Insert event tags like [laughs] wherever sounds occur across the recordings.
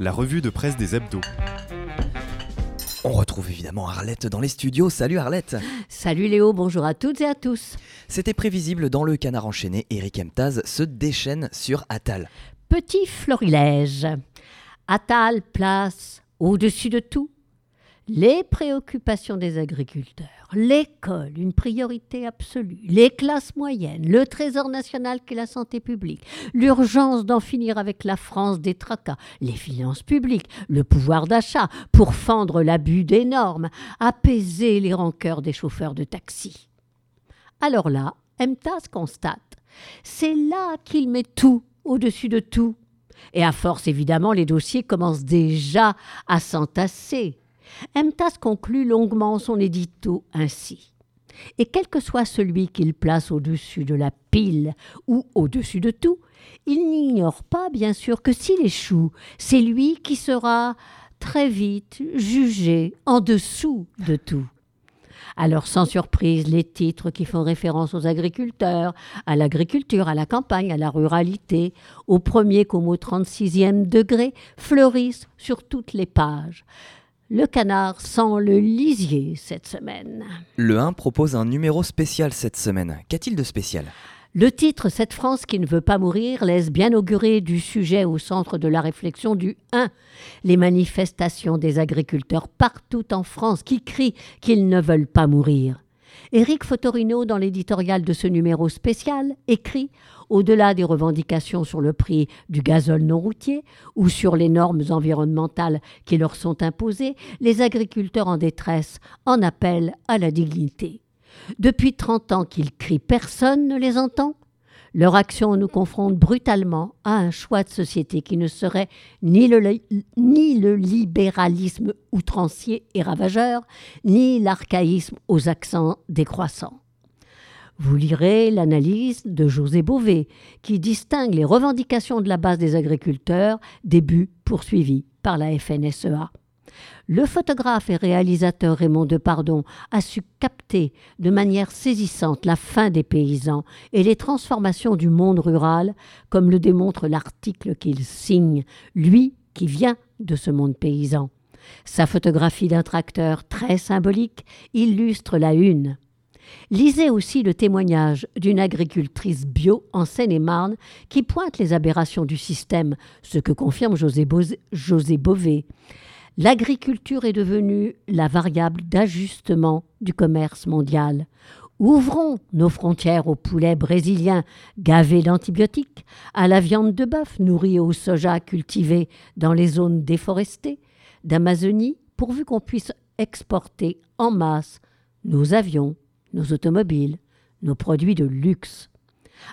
la revue de presse des hebdos. On retrouve évidemment Arlette dans les studios. Salut Arlette Salut Léo, bonjour à toutes et à tous. C'était prévisible dans le canard enchaîné, Eric Emtaz se déchaîne sur Attal. Petit florilège. Attal place au-dessus de tout les préoccupations des agriculteurs, l'école, une priorité absolue, les classes moyennes, le trésor national qu'est la santé publique, l'urgence d'en finir avec la France des tracas, les finances publiques, le pouvoir d'achat, pour fendre l'abus des normes, apaiser les rancœurs des chauffeurs de taxi. Alors là, MTAS constate, c'est là qu'il met tout au-dessus de tout. Et à force, évidemment, les dossiers commencent déjà à s'entasser. MTAS conclut longuement son édito ainsi. Et quel que soit celui qu'il place au-dessus de la pile ou au-dessus de tout, il n'ignore pas, bien sûr, que s'il échoue, c'est lui qui sera très vite jugé en dessous de tout. Alors, sans surprise, les titres qui font référence aux agriculteurs, à l'agriculture, à la campagne, à la ruralité, au premier comme au 36e degré, fleurissent sur toutes les pages. Le canard sent le lisier cette semaine. Le 1 propose un numéro spécial cette semaine. Qu'a-t-il de spécial? Le titre Cette France qui ne veut pas mourir laisse bien augurer du sujet au centre de la réflexion du 1. Les manifestations des agriculteurs partout en France qui crient qu'ils ne veulent pas mourir. Éric Fotorino, dans l'éditorial de ce numéro spécial, écrit Au-delà des revendications sur le prix du gazole non routier ou sur les normes environnementales qui leur sont imposées, les agriculteurs en détresse en appellent à la dignité. Depuis 30 ans qu'ils crient, personne ne les entend. Leur action nous confronte brutalement à un choix de société qui ne serait ni le, libéralisme outrancier et ravageur, ni l'archaïsme aux accents décroissants. Vous lirez l'analyse de José Bové, qui distingue les revendications de la base des agriculteurs des buts poursuivis par la FNSEA. Le photographe et réalisateur Raymond Depardon a su capter de manière saisissante la fin des paysans et les transformations du monde rural, comme le démontre l'article qu'il signe, lui qui vient de ce monde paysan. Sa photographie d'un tracteur très symbolique illustre la une. Lisez aussi le témoignage d'une agricultrice bio en Seine-et-Marne qui pointe les aberrations du système, ce que confirme José, José Bové. L'agriculture est devenue la variable d'ajustement du commerce mondial. Ouvrons nos frontières aux poulets brésiliens gavés d'antibiotiques, à la viande de bœuf nourrie au soja cultivé dans les zones déforestées d'Amazonie, pourvu qu'on puisse exporter en masse nos avions, nos automobiles, nos produits de luxe.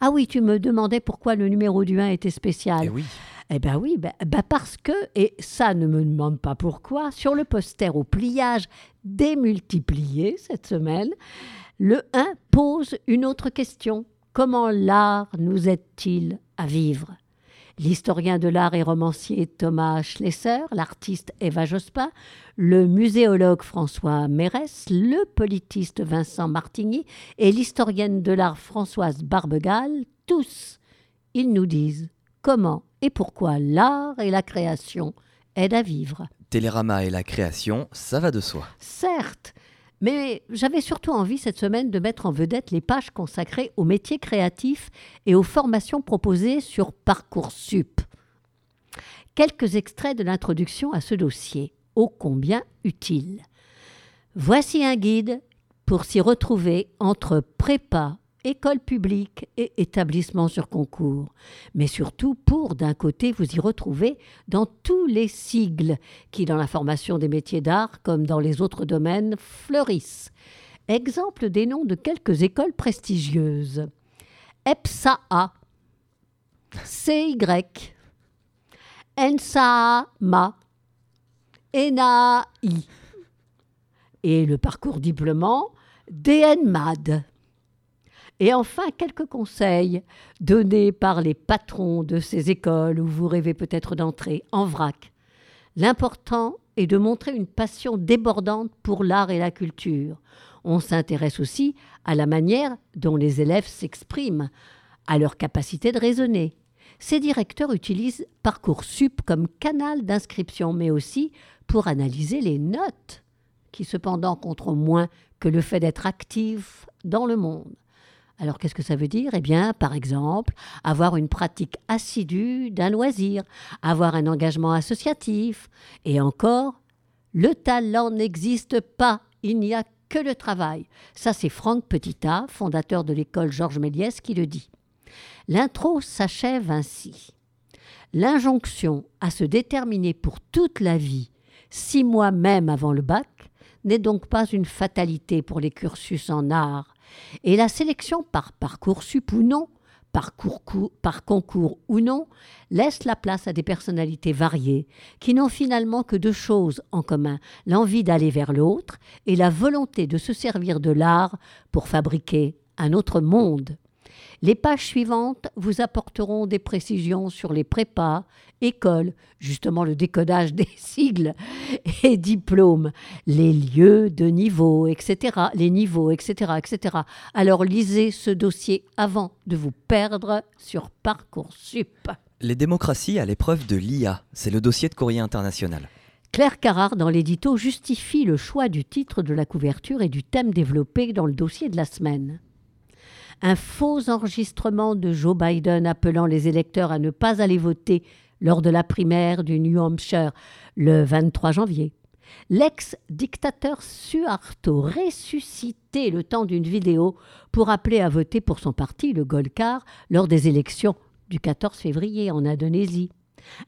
Ah oui, tu me demandais pourquoi le numéro du 1 était spécial. Eh oui. Eh bien oui, ben, ben parce que, et ça ne me demande pas pourquoi, sur le poster au pliage démultiplié cette semaine, le 1 pose une autre question. Comment l'art nous aide-t-il à vivre? L'historien de l'art et romancier Thomas Schlesser, l'artiste Eva Jospin, le muséologue François Mérès, le politiste Vincent Martigny et l'historienne de l'art Françoise Barbegal, tous, ils nous disent comment et pourquoi l'art et la création aident à vivre. Télérama et la création, ça va de soi. Certes, mais j'avais surtout envie cette semaine de mettre en vedette les pages consacrées aux métiers créatifs et aux formations proposées sur Parcoursup. Quelques extraits de l'introduction à ce dossier, ô combien utile. Voici un guide pour s'y retrouver entre prépa école publique et établissement sur concours, mais surtout pour, d'un côté, vous y retrouver dans tous les sigles qui, dans la formation des métiers d'art, comme dans les autres domaines, fleurissent. Exemple des noms de quelques écoles prestigieuses. EPSAA, CY, ENSAMA, ENAI et le parcours diplômant DNMAD. Et enfin, quelques conseils donnés par les patrons de ces écoles où vous rêvez peut-être d'entrer en vrac. L'important est de montrer une passion débordante pour l'art et la culture. On s'intéresse aussi à la manière dont les élèves s'expriment, à leur capacité de raisonner. ces directeurs utilisent Parcoursup comme canal d'inscription, mais aussi pour analyser les notes, qui cependant compteront moins que le fait d'être actif dans le monde. Alors qu'est-ce que ça veut dire? Eh bien, par exemple, avoir une pratique assidue d'un loisir, avoir un engagement associatif, et encore, le talent n'existe pas, il n'y a que le travail. Ça, c'est Franck Petitat, fondateur de l'école Georges Méliès, qui le dit. L'intro s'achève ainsi. L'injonction à se déterminer pour toute la vie, six mois même avant le bac, n'est donc pas une fatalité pour les cursus en art, et la sélection par Parcoursup ou non, par, par concours ou non, laisse la place à des personnalités variées qui n'ont finalement que deux choses en commun, l'envie d'aller vers l'autre et la volonté de se servir de l'art pour fabriquer un autre monde. Les pages suivantes vous apporteront des précisions sur les prépas, écoles, justement le décodage des [laughs] sigles et diplômes, les lieux de niveau, etc., les niveaux, etc., etc. Alors lisez ce dossier avant de vous perdre sur Parcoursup. Les démocraties à l'épreuve de l'IA, c'est le dossier de Courrier International. Claire Carrard, dans l'édito, justifie le choix du titre de la couverture et du thème développé dans le dossier de la semaine un faux enregistrement de Joe Biden appelant les électeurs à ne pas aller voter lors de la primaire du New Hampshire le 23 janvier. L'ex-dictateur Suharto ressuscité le temps d'une vidéo pour appeler à voter pour son parti, le Golkar, lors des élections du 14 février en Indonésie.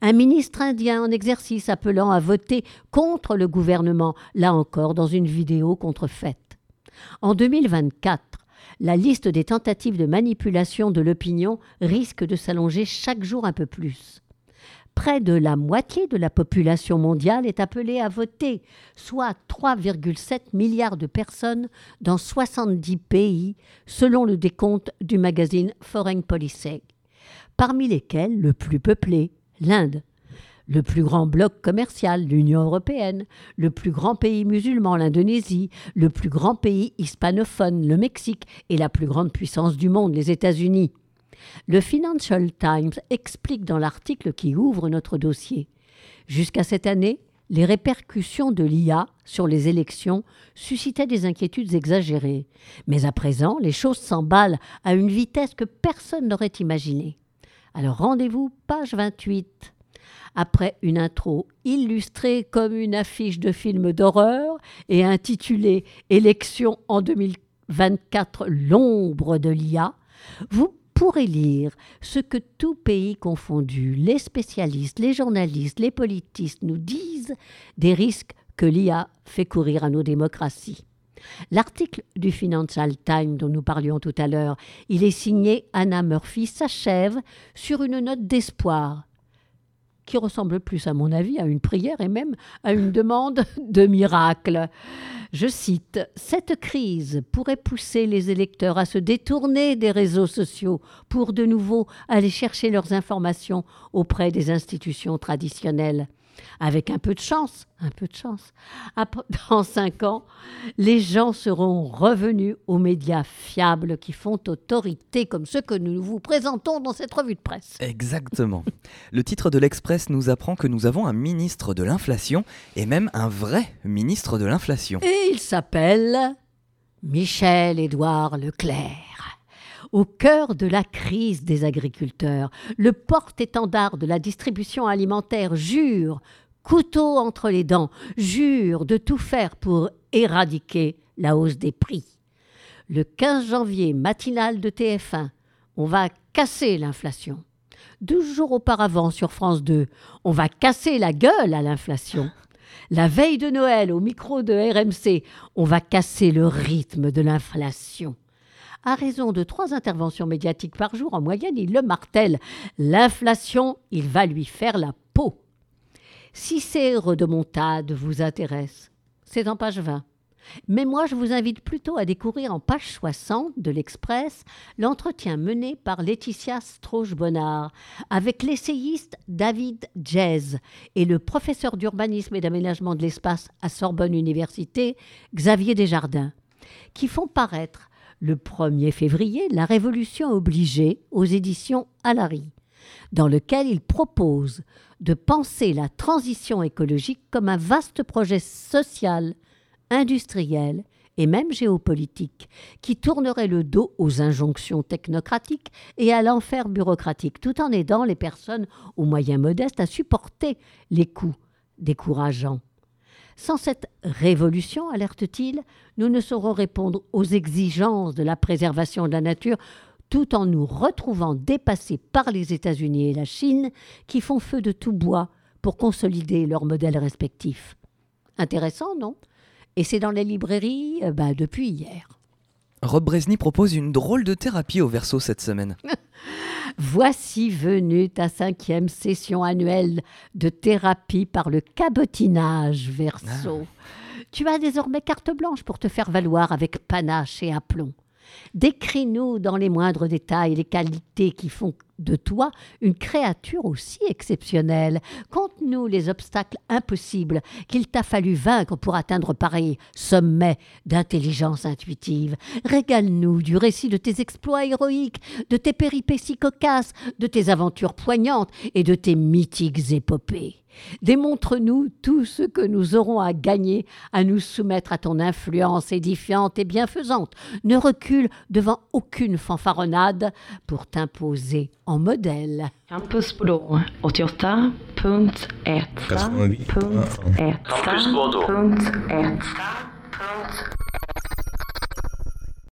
Un ministre indien en exercice appelant à voter contre le gouvernement, là encore dans une vidéo contrefaite. En 2024, la liste des tentatives de manipulation de l'opinion risque de s'allonger chaque jour un peu plus. Près de la moitié de la population mondiale est appelée à voter, soit 3,7 milliards de personnes dans 70 pays, selon le décompte du magazine Foreign Policy, parmi lesquels le plus peuplé, l'Inde le plus grand bloc commercial, l'Union européenne, le plus grand pays musulman, l'Indonésie, le plus grand pays hispanophone, le Mexique, et la plus grande puissance du monde, les États-Unis. Le Financial Times explique dans l'article qui ouvre notre dossier. Jusqu'à cette année, les répercussions de l'IA sur les élections suscitaient des inquiétudes exagérées. Mais à présent, les choses s'emballent à une vitesse que personne n'aurait imaginée. Alors rendez-vous, page 28 après une intro illustrée comme une affiche de film d'horreur et intitulée Élection en 2024, l'ombre de l'IA, vous pourrez lire ce que tout pays confondu, les spécialistes, les journalistes, les politistes nous disent des risques que l'IA fait courir à nos démocraties. L'article du Financial Times dont nous parlions tout à l'heure, il est signé Anna Murphy, s'achève sur une note d'espoir qui ressemble plus, à mon avis, à une prière et même à une demande [laughs] de miracle. Je cite, Cette crise pourrait pousser les électeurs à se détourner des réseaux sociaux pour de nouveau aller chercher leurs informations auprès des institutions traditionnelles. Avec un peu de chance, un peu de chance, [laughs] dans cinq ans, les gens seront revenus aux médias fiables qui font autorité, comme ceux que nous vous présentons dans cette revue de presse. Exactement. [laughs] Le titre de l'Express nous apprend que nous avons un ministre de l'inflation, et même un vrai ministre de l'inflation. Et il s'appelle Michel-Édouard Leclerc au cœur de la crise des agriculteurs. Le porte-étendard de la distribution alimentaire jure, couteau entre les dents, jure de tout faire pour éradiquer la hausse des prix. Le 15 janvier, matinal de TF1, on va casser l'inflation. Douze jours auparavant, sur France 2, on va casser la gueule à l'inflation. La veille de Noël, au micro de RMC, on va casser le rythme de l'inflation à raison de trois interventions médiatiques par jour en moyenne, il le martèle. L'inflation, il va lui faire la peau. Si ces redemontades vous intéressent, c'est en page 20. Mais moi, je vous invite plutôt à découvrir en page 60 de l'Express l'entretien mené par Laetitia Strauch-Bonnard avec l'essayiste David Jez et le professeur d'urbanisme et d'aménagement de l'espace à Sorbonne Université, Xavier Desjardins, qui font paraître le 1er février, La Révolution obligée aux éditions Alary. dans lequel il propose de penser la transition écologique comme un vaste projet social, industriel et même géopolitique, qui tournerait le dos aux injonctions technocratiques et à l'enfer bureaucratique, tout en aidant les personnes aux moyens modestes à supporter les coûts décourageants. Sans cette révolution, alerte-t-il, nous ne saurons répondre aux exigences de la préservation de la nature tout en nous retrouvant dépassés par les États-Unis et la Chine qui font feu de tout bois pour consolider leurs modèles respectifs. Intéressant, non? Et c'est dans les librairies euh, bah, depuis hier. Rob Bresny propose une drôle de thérapie au verso cette semaine. [laughs] Voici venue ta cinquième session annuelle de thérapie par le cabotinage verso. Ah. Tu as désormais carte blanche pour te faire valoir avec panache et aplomb. Décris-nous dans les moindres détails les qualités qui font de toi une créature aussi exceptionnelle. Conte-nous les obstacles impossibles qu'il t'a fallu vaincre pour atteindre pareil sommet d'intelligence intuitive. Régale-nous du récit de tes exploits héroïques, de tes péripéties cocasses, de tes aventures poignantes et de tes mythiques épopées. Démontre-nous tout ce que nous aurons à gagner à nous soumettre à ton influence édifiante et bienfaisante. Ne recule devant aucune fanfaronnade pour t'imposer en modèle. Campus Bordeaux. 88.1 Campus Bordeaux